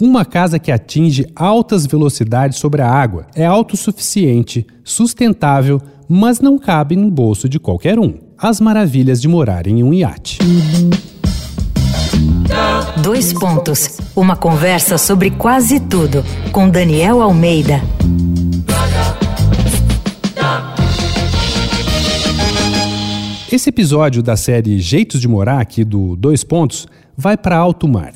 uma casa que atinge altas velocidades sobre a água. É autossuficiente, sustentável, mas não cabe no bolso de qualquer um. As maravilhas de morar em um iate. Dois pontos. Uma conversa sobre quase tudo com Daniel Almeida. Esse episódio da série Jeitos de Morar aqui do Dois Pontos vai para alto mar.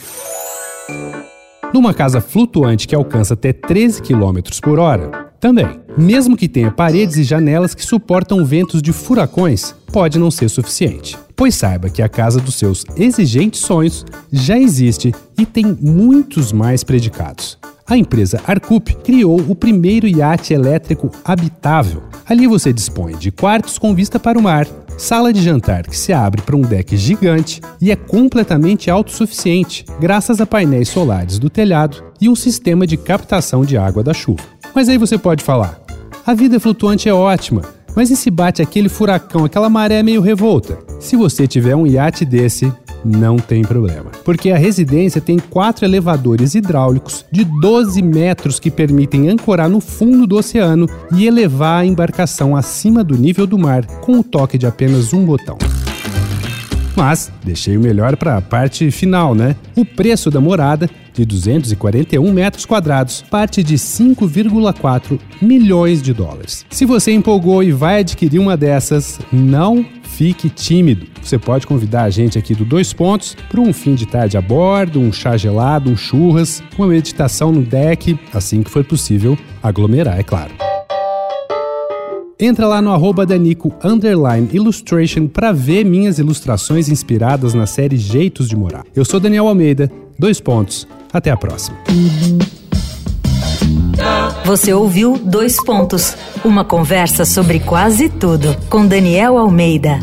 Numa casa flutuante que alcança até 13 km por hora, também. Mesmo que tenha paredes e janelas que suportam ventos de furacões, pode não ser suficiente. Pois saiba que a casa dos seus exigentes sonhos já existe e tem muitos mais predicados. A empresa Arcup criou o primeiro iate elétrico habitável. Ali você dispõe de quartos com vista para o mar, Sala de jantar que se abre para um deck gigante e é completamente autossuficiente, graças a painéis solares do telhado e um sistema de captação de água da chuva. Mas aí você pode falar: a vida flutuante é ótima, mas e se bate aquele furacão, aquela maré meio revolta? Se você tiver um iate desse, não tem problema. Porque a residência tem quatro elevadores hidráulicos de 12 metros que permitem ancorar no fundo do oceano e elevar a embarcação acima do nível do mar com o toque de apenas um botão. Mas deixei o melhor para a parte final, né? O preço da morada, de 241 metros quadrados, parte de 5,4 milhões de dólares. Se você empolgou e vai adquirir uma dessas, não fique tímido. Você pode convidar a gente aqui do Dois Pontos para um fim de tarde a bordo, um chá gelado, um churras, uma meditação no deck, assim que for possível aglomerar, é claro. Entra lá no arroba Danico Illustration para ver minhas ilustrações inspiradas na série Jeitos de Morar. Eu sou Daniel Almeida, dois pontos. Até a próxima. Você ouviu Dois Pontos uma conversa sobre quase tudo com Daniel Almeida.